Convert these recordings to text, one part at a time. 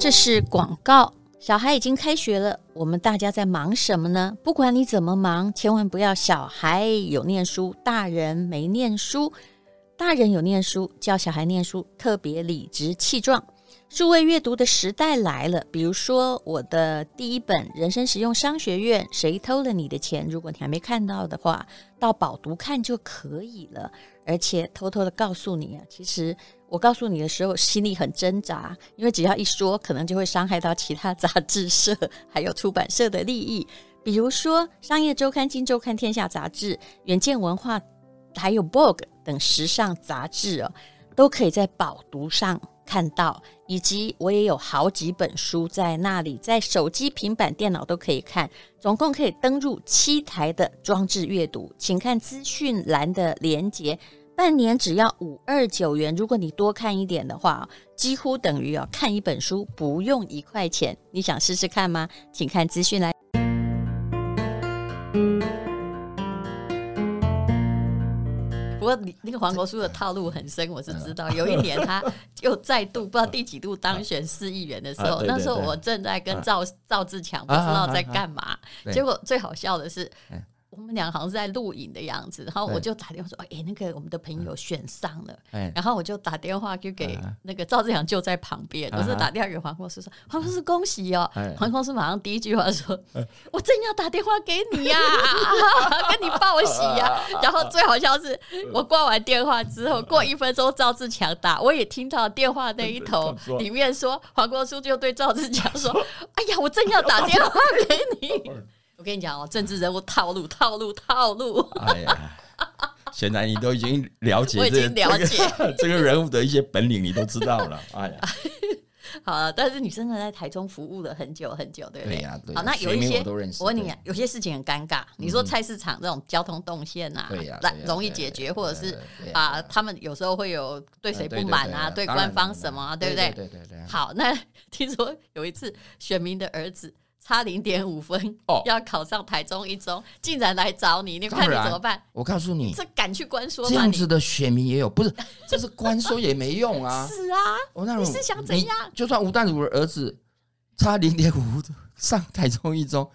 这是广告。小孩已经开学了，我们大家在忙什么呢？不管你怎么忙，千万不要小孩有念书，大人没念书。大人有念书，教小孩念书特别理直气壮。数位阅读的时代来了，比如说我的第一本《人生实用商学院》，谁偷了你的钱？如果你还没看到的话，到饱读看就可以了。而且偷偷的告诉你啊，其实我告诉你的时候心里很挣扎，因为只要一说，可能就会伤害到其他杂志社还有出版社的利益。比如说《商业周刊》《金周刊》《天下杂志》《远见文化》还有《Vogue》等时尚杂志哦，都可以在饱读上。看到，以及我也有好几本书在那里，在手机、平板电脑都可以看，总共可以登入七台的装置阅读，请看资讯栏的连接。半年只要五二九元，如果你多看一点的话，几乎等于哦看一本书不用一块钱。你想试试看吗？请看资讯来。不过你那个黄国书的套路很深，我是知道。有一年他又再度不知道第几度当选市议员的时候，那时候我正在跟赵赵自强不知道在干嘛，结果最好笑的是。我们俩好像是在录影的样子，然后我就打电话说：“哎、欸，那个我们的朋友选上了。欸”然后我就打电话就给那个赵志强，就在旁边，我是打电话给黄国书说：“黄国书恭喜哦！”黄国书马上第一句话说：“ 我正要打电话给你呀、啊，跟你报喜呀、啊。”然后最好笑是我挂完电话之后，过一分钟赵志强打，我也听到电话那一头里面说黄国书就对赵志强说：“哎呀，我正要打电话给你。”我跟你讲哦，政治人物套路套路套路。哎呀，现在你都已经了解，我已经了解这个人物的一些本领，你都知道了。哎呀，好了，但是你真的在台中服务了很久很久，对不对？对呀，对。好，那有一些我，我问你，有些事情很尴尬。你说菜市场这种交通动线啊，对呀，容易解决，或者是啊，他们有时候会有对谁不满啊，对官方什么，对不对？对对对。好，那 听说有一次选民的儿子。差零点五分哦，要考上台中一中，竟然来找你，你看你怎么办？我告诉你，这敢去关说吗？这样子的选民也有，不是，这是关说也没用啊。是啊，我那你是想怎样？就算吴淡如的儿子差零点五上台中一中，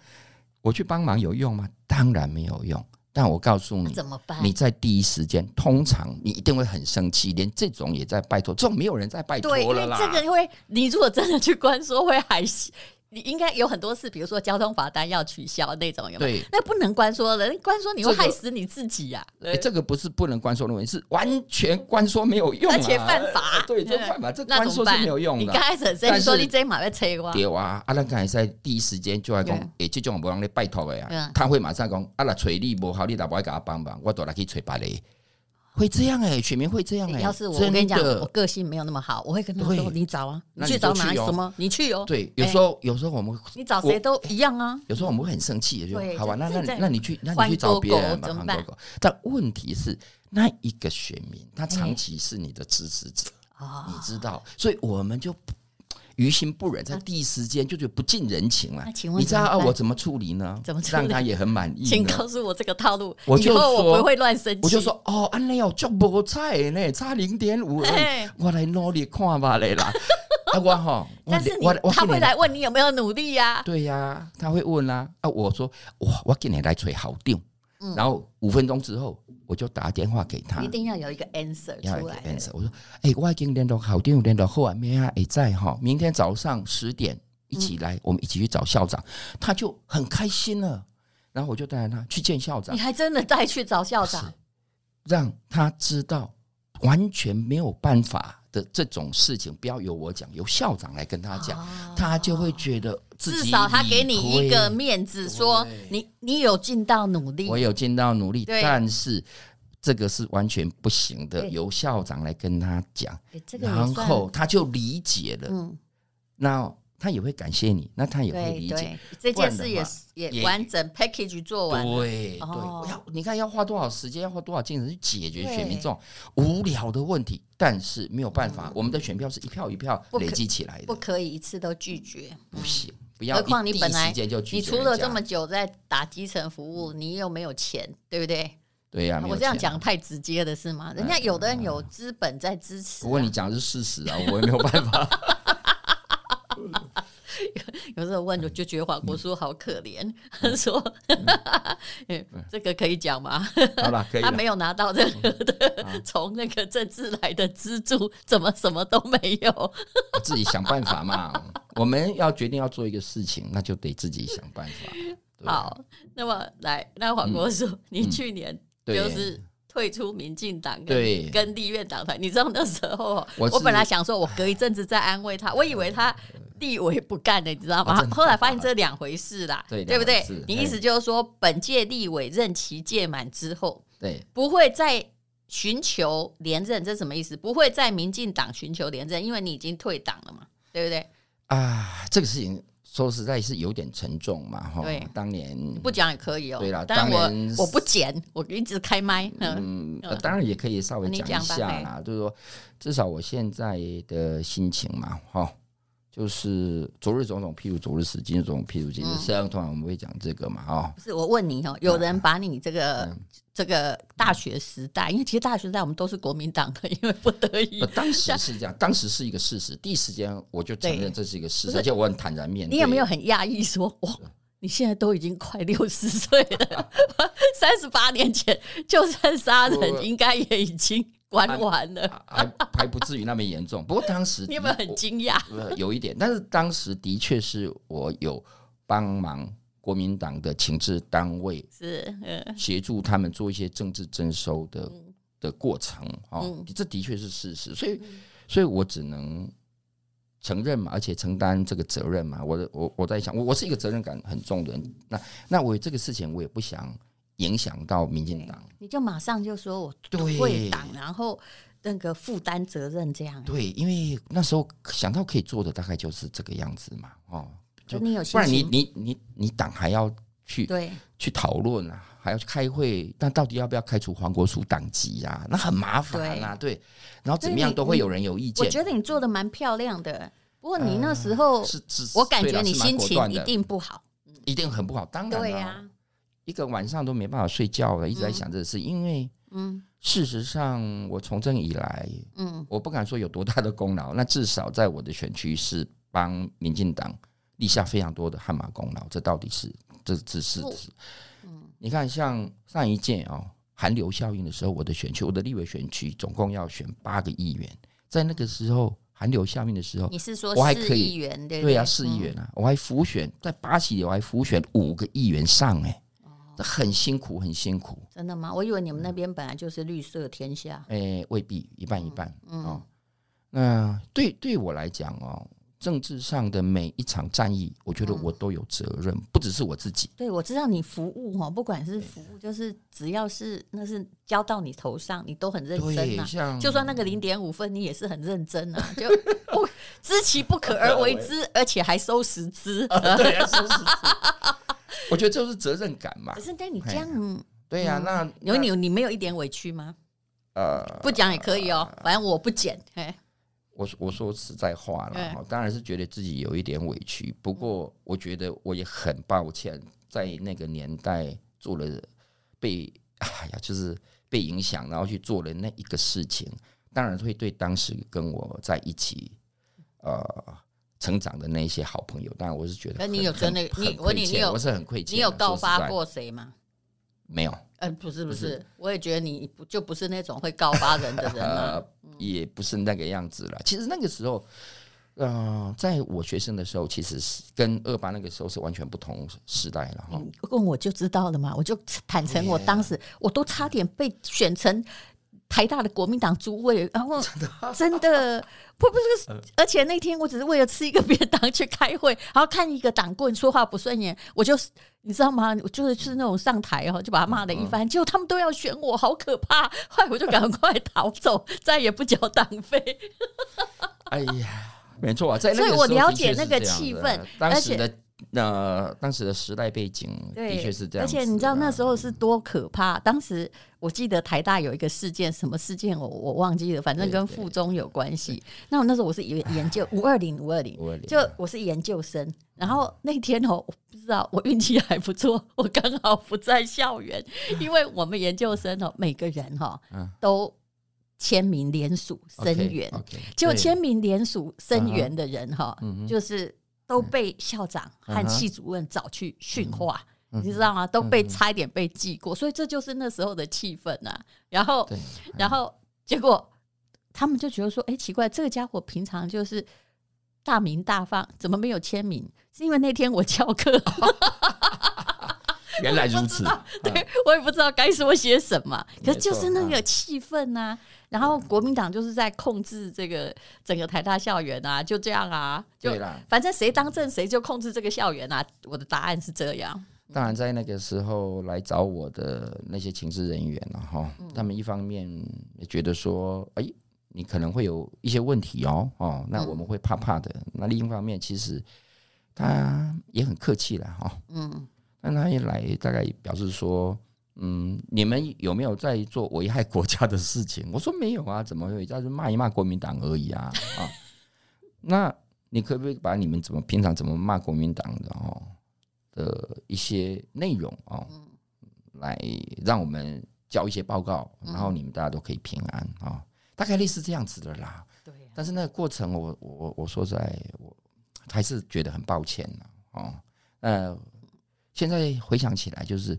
我去帮忙有用吗？当然没有用。但我告诉你，怎么办？你在第一时间，通常你一定会很生气，连这种也在拜托，这种没有人在拜托了啦。这个因为你如果真的去关说，会还你应该有很多次，比如说交通罚单要取消那种，有没有？对，那不能关说的，关说你会害死你自己呀、啊。哎、这个欸，这个不是不能关说的问题，是完全关说没有用、啊，而且犯法。对，这犯法，这关说是没有用的。你刚开始很生气说你这马在催我。对啊，阿兰刚才在第一时间就来讲，哎，这种不让你拜托的呀。他会马上讲，阿拉催你不好，你打不爱给他帮忙，我都来去催别人。会这样哎、欸，选民会这样哎、欸。要是我，我跟你讲，我个性没有那么好，我会跟他说：“你找啊，你去找哪什么？你去哦。”对，有时候有时候我们你找谁都一样啊。有时候我们会很生气，就好吧，那那那你去，那你去找别人吧。但问题是，那一个选民他长期是你的支持者，你知道，所以我们就。于心不忍，在第一时间就觉得不近人情了。你知道啊，我怎么处理呢？怎么让他也很满意？请告诉我这个套路，我就说我不会乱生气。我就说哦，安内哦，就不菜呢，差零点五，我来努力看吧嘞啦。啊，我哈，但是你他会来问你有没有努力呀？对呀，他会问啦。啊，我说哇，我今年来吹好定。然后五分钟之后。我就打电话给他，一定要有一个 answer 出来。answer，我说：“哎、欸，我已经联络好，电话联络后啊，明天也在哈，明天早上十点一起来，嗯、我们一起去找校长。”他就很开心了。然后我就带着他去见校长。你还真的带去找校长，让他知道完全没有办法的这种事情，不要由我讲，由校长来跟他讲，哦、他就会觉得。至少他给你一个面子，说你你有尽到努力，我有尽到努力，但是这个是完全不行的，由校长来跟他讲，然后他就理解了。嗯，那他也会感谢你，那他也会理解。这件事也也完整 package 做完。对对，要你看要花多少时间，要花多少精神去解决选民这种无聊的问题，但是没有办法，我们的选票是一票一票累积起来的，不可以一次都拒绝，不行。何况你本来你除了这么久在打基层服务，你又没有钱，对不对？对呀，我这样讲太直接了是吗？人家有的人有资本在支持。不过你讲的是事实啊，我也没有办法。有时候问就就觉得黄国书好可怜，他 说：“这个可以讲吗？好了，可以。他没有拿到任何的从那个政治来的资助，怎么什么都没有？自己想办法嘛。我们要决定要做一个事情，那就得自己想办法。好，那么来，那黄国书，你去年就是。”退出民进党，对，跟立院党团，你知道那时候，我，我本来想说，我隔一阵子再安慰他，我以为他立委不干的，你知道吗？后来发现这两回事啦，对，对不对？你意思就是说，本届立委任期届满之后，对，不会再寻求连任，这什么意思？不会在民进党寻求连任，因为你已经退党了嘛，对不对？啊，这个事情。说实在是有点沉重嘛，哈。对，当年不讲也可以哦。对了，当年我我不剪，我一直开麦。嗯，当然也可以稍微讲一下啦，就是说，至少我现在的心情嘛，哈，就是昨日种种，譬如昨日死，今日种种，譬如今日死。通常我们会讲这个嘛，哈。不是，我问你哦，有人把你这个。这个大学时代，因为其实大学时代我们都是国民党的，因为不得已。当时是这样，当时是一个事实，第一时间我就承认这是一个事实，而且我很坦然面对。你有没有很讶异说，哇，你现在都已经快六十岁了，三十八年前就算杀人，应该也已经关完了，还 还不至于那么严重。不过当时 你有没有很惊讶？有一点，但是当时的确是我有帮忙。国民党的情治单位是协助他们做一些政治征收的的过程，哦，这的确是事实，所以，所以我只能承认嘛，而且承担这个责任嘛。我我我在想，我我是一个责任感很重的人，那那我这个事情我也不想影响到民进党，你就马上就说我退党，然后那个负担责任这样。对，因为那时候想到可以做的大概就是这个样子嘛，哦。就你有不然你你你你党还要去对去讨论啊，还要去开会，那到底要不要开除黄国书党籍呀？那很麻烦啊，对。然后怎么样都会有人有意见。我觉得你做的蛮漂亮的，不过你那时候是，我感觉你心情一定不好，一定很不好。当然，对呀，一个晚上都没办法睡觉了，一直在想这个事，因为嗯，事实上我从政以来，嗯，我不敢说有多大的功劳，那至少在我的选区是帮民进党。立下非常多的汗马功劳，这到底是这这是是，嗯，你看像上一届哦寒流效应的时候，我的选区，我的立委选区总共要选八个议员，在那个时候寒流效应的时候，你是说我还可以对对呀，市议员啊，我还浮选在八席里，我还浮选五个议员上哎，这很辛苦很辛苦。真的吗？我以为你们那边本来就是绿色天下。哎，未必一半一半哦。那对对我来讲哦。政治上的每一场战役，我觉得我都有责任，嗯、不只是我自己。对，我知道你服务哈，不管是服务，就是只要是那是交到你头上，你都很认真啊。就算那个零点五分，你也是很认真啊。就不知其不可而为之，而且还收十支。对啊，收实支。我觉得这是责任感嘛。可是，但你这样，对呀、啊，那有你你没有一点委屈吗？呃，不讲也可以哦，反正我不剪。我我说实在话了，当然是觉得自己有一点委屈。不过我觉得我也很抱歉，在那个年代做了被哎呀，就是被影响，然后去做了那一个事情，当然会对当时跟我在一起呃成长的那些好朋友，当然我是觉得。那你有真的你我你你有我是很愧欠。你有告发过谁吗？没有。嗯，不是不是，我也觉得你不就不是那种会告发人的人嘛，也不是那个样子了。其实那个时候，嗯，在我学生的时候，其实是跟二八那个时候是完全不同时代了哈。问我就知道了嘛，我就坦诚，我当时我都差点被选成。台大的国民党主委，然后真的不不是，而且那天我只是为了吃一个便当去开会，然后看一个党棍说话不顺眼，我就你知道吗？我就是是那种上台哈，就把他骂了一番，结果他们都要选我，好可怕！后来我就赶快逃走，再也不缴党费。哎呀，没错啊，在所以我了解那个气氛，当时的。那当时的时代背景的确是这样，而且你知道那时候是多可怕。当时我记得台大有一个事件，什么事件我我忘记了，反正跟附中有关系。那我那时候我是研 研究五二零五二零，就我是研究生。然后那天哦，我不知道我运气还不错，我刚好不在校园，因为我们研究生哦，每个人哈都签名联署声援，就签名联署声援的人哈，就是。都被校长和系主任找去训话，你知道吗？都被差一点被记过，所以这就是那时候的气氛呐。然后，然后结果他们就觉得说，哎，奇怪，这个家伙平常就是大名大放，怎么没有签名？是因为那天我翘课。原来如此，对我也不知道该说些什么，可是就是那个气氛呐、啊。然后国民党就是在控制这个整个台大校园啊，就这样啊，就反正谁当政谁就控制这个校园啊。我的答案是这样。当然，在那个时候来找我的那些情治人员了哈，他们一方面也觉得说，哎，你可能会有一些问题哦，哦，那我们会怕怕的。那另一方面，其实他也很客气了哈，嗯。那他一来，大概表示说，嗯，你们有没有在做危害国家的事情？我说没有啊，怎么会？就是骂一骂国民党而已啊 啊！那你可不可以把你们怎么平常怎么骂国民党的哦的一些内容哦，来让我们交一些报告，然后你们大家都可以平安啊，大概类似这样子的啦。对。但是那个过程我，我我我说实在，我还是觉得很抱歉哦。呃。现在回想起来，就是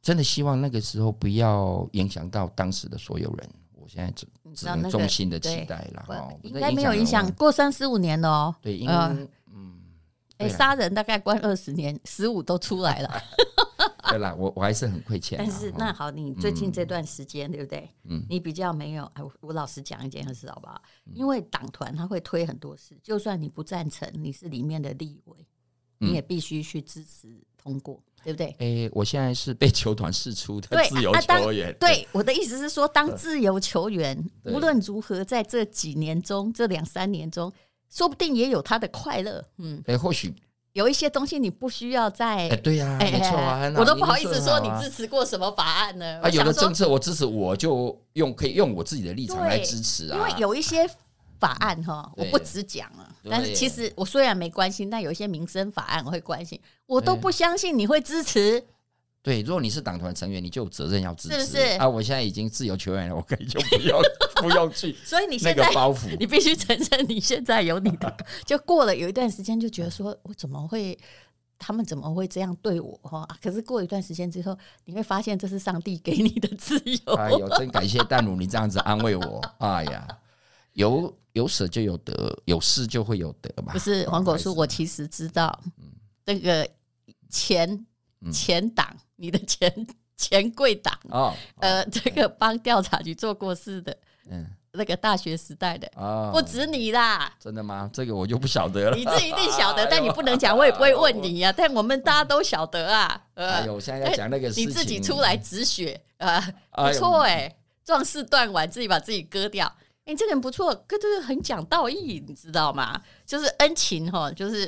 真的希望那个时候不要影响到当时的所有人。我现在只只能衷心的期待了哈，应该没有影响。过三十五年了哦，对，因为嗯，哎，杀人大概关二十年，十五都出来了。对啦，我我还是很亏欠。但是那好，你最近这段时间对不对？嗯，你比较没有。哎，我老实讲一件事好不好？因为党团他会推很多事，就算你不赞成，你是里面的立委，你也必须去支持。通过对不对？哎、欸，我现在是被球团释出的自由球员。对，对，我的意思是说，当自由球员，无论如何，在这几年中，这两三年中，说不定也有他的快乐。嗯，哎、欸，或许有一些东西你不需要再。哎、欸，对呀、啊，没错啊，我都不好意思说你支持过什么法案呢？啊，有的政策我支持，我就用可以用我自己的立场来支持啊，因为有一些。法案哈，我不只讲了，但是其实我虽然没关心，但有一些民生法案我会关心，我都不相信你会支持。对，如果你是党团成员，你就有责任要支持，是不是？啊，我现在已经自由球员了，我可以就不要 不用去。所以你现在包袱，你必须承认你现在有你的。就过了有一段时间，就觉得说我怎么会，他们怎么会这样对我哈？可是过一段时间之后，你会发现这是上帝给你的自由。哎呦，真感谢淡如你这样子安慰我。哎呀，有。有舍就有得，有失就会有得嘛。不是黄果树，我其实知道，这个前前党，你的前前贵党哦，呃，这个帮调查局做过事的，嗯，那个大学时代的哦，不止你啦。真的吗？这个我就不晓得了。你自己一定晓得，但你不能讲，我也不会问你 呀。但我们大家都晓得啊。哎呦，现在要讲那个事情，你自己出来止血啊，不错哎，壮士断腕，自己把自己割掉。你、欸、这个人不错，可就是很讲道义，你知道吗？就是恩情哈，就是，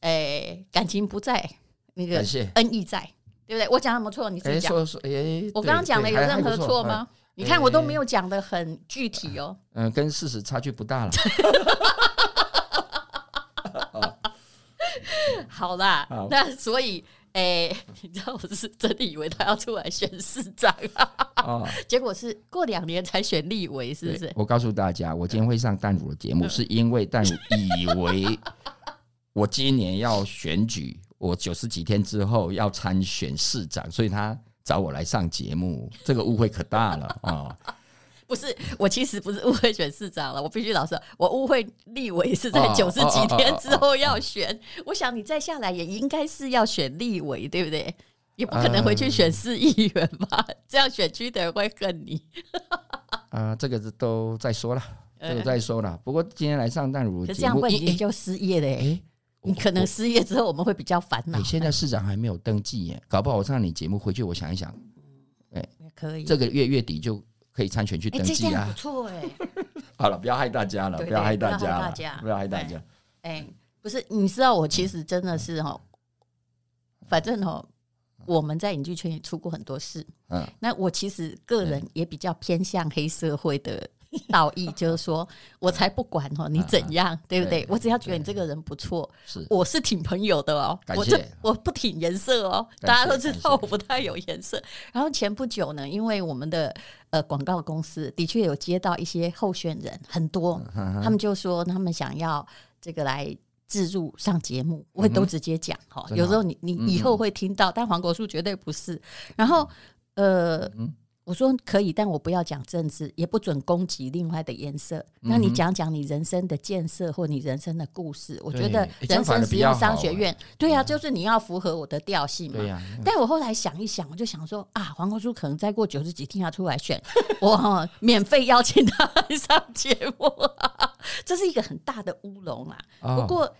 诶、欸，感情不在，那个恩义在，对不对？我讲的没错，你自己讲。说说，欸、我刚刚讲的有任何错吗？你看我都没有讲的很具体哦。嗯、欸，跟事实差距不大了。好啦，好那所以。哎、欸，你知道我是真的以为他要出来选市长啊，哦、结果是过两年才选立委，是不是？我告诉大家，我今天会上淡如的节目，是因为淡如以为我今年要选举，我九十几天之后要参选市长，所以他找我来上节目，这个误会可大了啊。哦不是，我其实不是误会选市长了，我必须老实，我误会立委是在九十几天之后要选。我想你再下来也应该是要选立委，对不对？也不可能回去选市议员吧？这样选区的人会恨你。啊，这个是都再说了，这个再说了。不过今天来上淡如这样问你就失业了哎，你可能失业之后我们会比较烦恼。你现在市长还没有登记耶，搞不好我上你节目回去，我想一想，哎，可以，这个月月底就。可以参选去登记啊！不错哎，好了，不要害大家了，不要害大家，不要害大家。哎，不是，你知道我其实真的是哈，反正哈，我们在影剧圈也出过很多事。嗯，那我其实个人也比较偏向黑社会的。道义就是说，我才不管哦，你怎样，对不对？我只要觉得你这个人不错，是我是挺朋友的哦。我就我不挺颜色哦，大家都知道我不太有颜色。然后前不久呢，因为我们的呃广告公司的确有接到一些候选人，很多，他们就说他们想要这个来自入上节目，我会都直接讲哈。有时候你你以后会听到，但黄国书绝对不是。然后呃。我说可以，但我不要讲政治，也不准攻击另外的颜色。那你讲讲你人生的建设或你人生的故事，我觉得人生实用商学院，对啊，就是你要符合我的调性嘛。但我后来想一想，我就想说啊，黄国书可能再过九十几天要出来选，我免费邀请他来上节目，这是一个很大的乌龙啊。不过。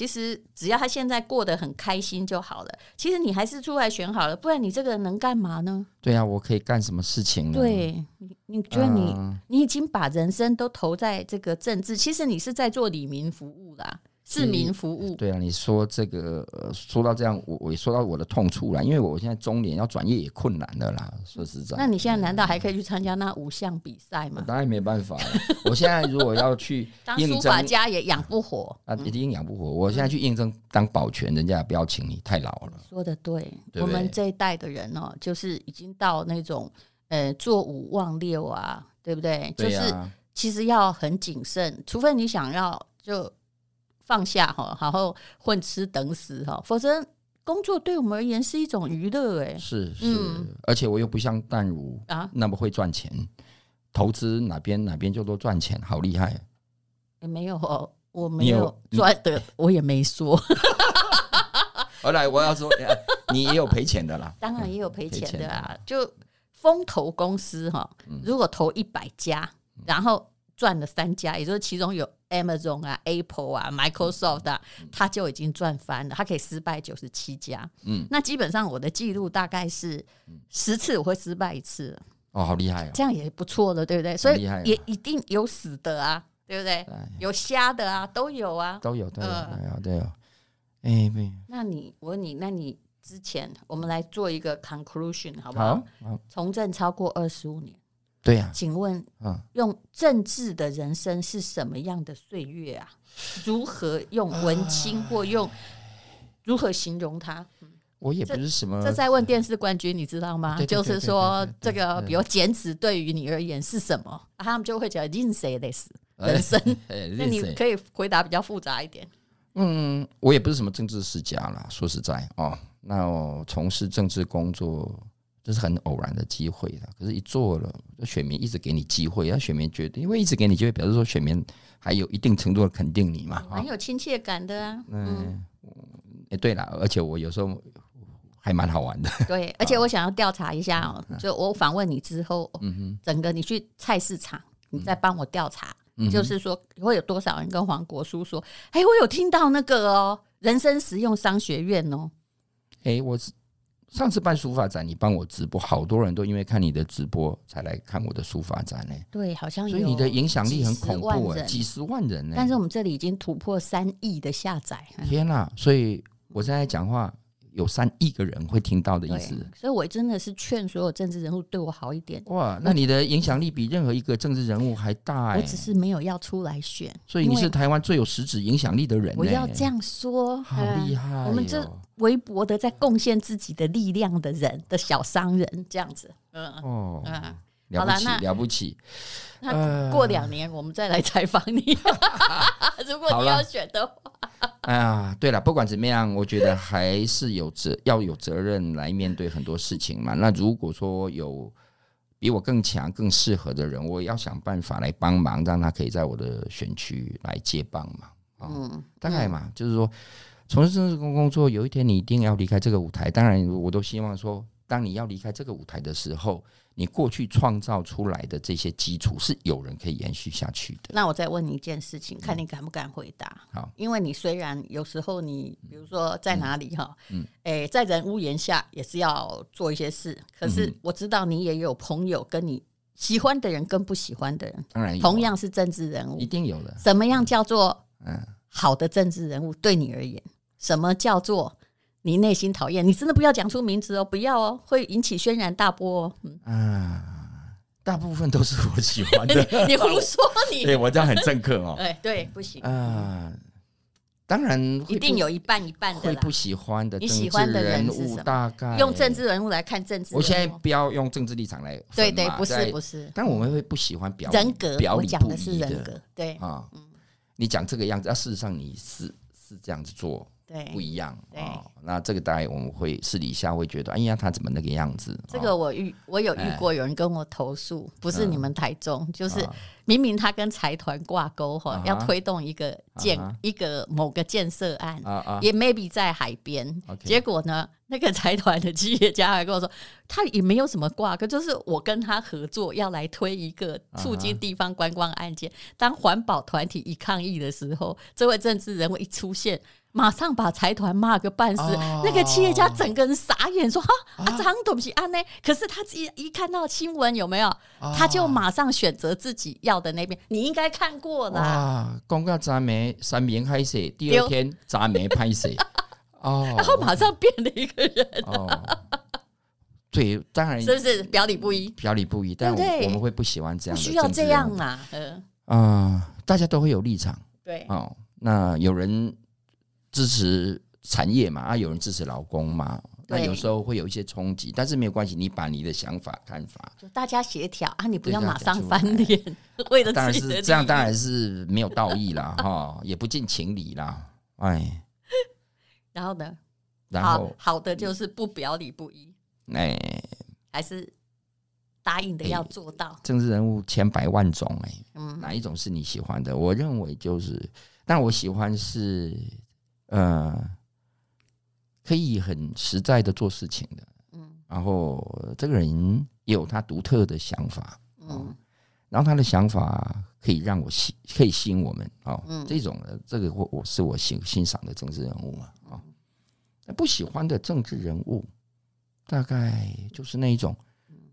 其实只要他现在过得很开心就好了。其实你还是出来选好了，不然你这个人能干嘛呢？对啊，我可以干什么事情呢？对，你你觉得你、呃、你已经把人生都投在这个政治，其实你是在做李民服务啦。市民服务，对啊，你说这个说到这样，我我也说到我的痛处了，因为我现在中年要转业也困难了啦。说实在，那你现在难道还可以去参加那五项比赛吗？当然没办法了。我现在如果要去 当书法家也养不活啊，一定养不活。我现在去应征当保全，人家也不要请你，太老了。说的对，我们这一代的人哦，就是已经到那种呃做五望六啊，对不对？就是其实要很谨慎，除非你想要就。放下哈，好好混吃等死哈，否则工作对我们而言是一种娱乐哎。是是，嗯、而且我又不像淡如啊那么会赚钱，投资哪边哪边就都赚钱，好厉害。也没有，我没有赚的，我也没说。后来我要说，你也有赔钱的啦。当然也有赔钱的啊，就风投公司哈，如果投一百家，然后赚了三家，也就是其中有。Amazon 啊，Apple 啊，Microsoft 啊，它就已经赚翻了。它可以失败九十七家，嗯，那基本上我的记录大概是十次我会失败一次。哦，好厉害啊！这样也不错的，对不对？所以也一定有死的啊，对不对？有瞎的啊，都有啊，都有，都有，都有。哎，那你我问你，那你之前我们来做一个 conclusion 好不好？从政超过二十五年。对呀，请问，用政治的人生是什么样的岁月啊？如何用文青或用如何形容他？我也不是什么，这在问电视冠军，你知道吗？就是说，这个比如减脂对于你而言是什么？他们就会讲人生类似人生。那你可以回答比较复杂一点。嗯，我也不是什么政治世家啦，说实在哦，那我从事政治工作。这是很偶然的机会的，可是，一做了，选民一直给你机会，那选民觉得，因为一直给你机会，表示说选民还有一定程度的肯定你嘛，很有亲切感的啊。嗯，哎，对了，而且我有时候还蛮好玩的。对，而且我想要调查一下哦，就我访问你之后，嗯哼，整个你去菜市场，你再帮我调查，就是说会有多少人跟黄国书说，哎，我有听到那个哦，人生实用商学院哦，哎，我是。上次办书法展，你帮我直播，好多人都因为看你的直播才来看我的书法展呢。对，好像。所以你的影响力很恐怖啊，几十万人呢。但是我们这里已经突破三亿的下载。天哪！所以我现在讲话。有三亿个人会听到的意思，所以我真的是劝所有政治人物对我好一点。哇，那你的影响力比任何一个政治人物还大哎！我只是没有要出来选，所以你是台湾最有实质影响力的人。我要这样说，好厉害、哦！我们这微薄的在贡献自己的力量的人的小商人，这样子。嗯哦，嗯，了不起，了不起。那过两年我们再来采访你，如果你要选的话。哎呀，对了，不管怎么样，我觉得还是有责要有责任来面对很多事情嘛。那如果说有比我更强、更适合的人，我要想办法来帮忙，让他可以在我的选区来接棒嘛。嗯，大概嘛，嗯、就是说，从事政治工工作，有一天你一定要离开这个舞台。当然，我都希望说，当你要离开这个舞台的时候。你过去创造出来的这些基础是有人可以延续下去的。那我再问你一件事情，看你敢不敢回答？好，因为你虽然有时候你比如说在哪里哈，嗯，诶，在人屋檐下也是要做一些事。可是我知道你也有朋友跟你喜欢的人跟不喜欢的人，当然同样是政治人物，一定有的。什么样叫做嗯好的政治人物？对你而言，什么叫做？你内心讨厌，你真的不要讲出名字哦，不要哦，会引起轩然大波哦。嗯，啊，大部分都是我喜欢的。你胡说你？对我这样很政客哦。哎，对，不行啊。当然，一定有一半一半的会不喜欢的。你喜欢的人物大概用政治人物来看政治。我现在不要用政治立场来。对对，不是不是。但我们会不喜欢表人格，我讲的是人格。对啊，你讲这个样子，啊，事实上你是。是这样子做。对，不一样对。哦。那这个大概我们会私底下会觉得，哎呀，他怎么那个样子？这个我遇我有遇过，有人跟我投诉，哎、不是你们台中，嗯、就是明明他跟财团挂钩哈，啊、要推动一个建、啊、一个某个建设案，也 maybe 在海边，啊、结果呢，那个财团的企业家还跟我说，他也没有什么挂钩，就是我跟他合作要来推一个促进地方观光案件。啊、当环保团体一抗议的时候，这位政治人物一出现。马上把财团骂个半死，哦、那个企业家整个人傻眼，说：“哈啊，这样东西啊呢？”可是他一一看到新闻有没有，哦、他就马上选择自己要的那边。你应该看过啦。啊，公告咱们三明开始，第二天咱们拍摄哦，然后马上变了一个人。哦，对，当然是不是表里不一？表里不一，但我，我们会不喜欢这样的，需要这样嘛？嗯，啊，大家都会有立场。对，哦，那有人。支持产业嘛，啊，有人支持劳工嘛，那有时候会有一些冲击，但是没有关系，你把你的想法看法，就大家协调啊，你不要马上翻脸，为了当然是这样，当然是没有道义啦，哈，也不近情理啦，哎，然后呢，然后好，好的就是不表里不一，哎，还是答应的要做到。政治人物千百万种，哎，嗯，哪一种是你喜欢的？我认为就是，但我喜欢是。呃，可以很实在的做事情的，嗯，然后这个人也有他独特的想法，嗯，然后他的想法可以让我吸，可以吸引我们，哦，嗯，这种的，这个我我是我欣欣赏的政治人物嘛，啊，那不喜欢的政治人物，大概就是那一种，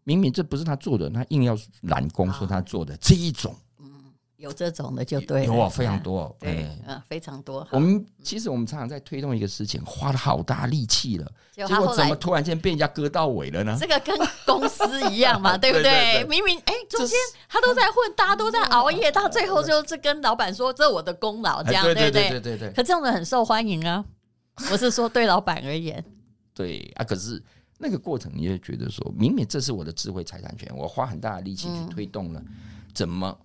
明明这不是他做的，他硬要揽功说他做的这一种。有这种的就对了，有啊，非常多，对，嗯，非常多。我们其实我们常常在推动一个事情，花了好大力气了，结果怎么突然间被人家割到尾了呢？这个跟公司一样嘛，对不对？明明哎，中间他都在混，大家都在熬夜，到最后就是跟老板说这是我的功劳，这样对不对？对对对。可这种人很受欢迎啊，我是说对老板而言。对啊，可是那个过程你也觉得说，明明这是我的智慧财产权，我花很大的力气去推动了，怎么？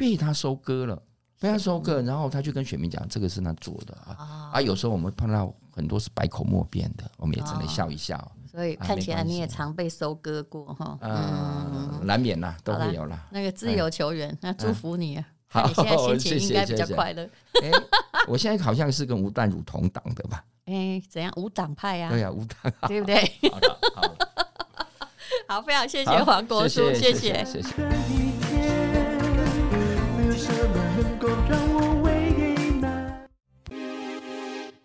被他收割了，被他收割，然后他就跟选民讲，这个是他做的啊。啊，有时候我们碰到很多是百口莫辩的，我们也只能笑一笑。所以看起来你也常被收割过哈。嗯，难免啦，都会有啦。那个自由球员，那祝福你啊！好，你 现在心情应该比较快乐。我现在好像是跟吴淡如同党的吧？哎，怎样？无党派呀？对呀，无党，对不对？好，好，非常谢谢黄国书，谢谢，谢谢。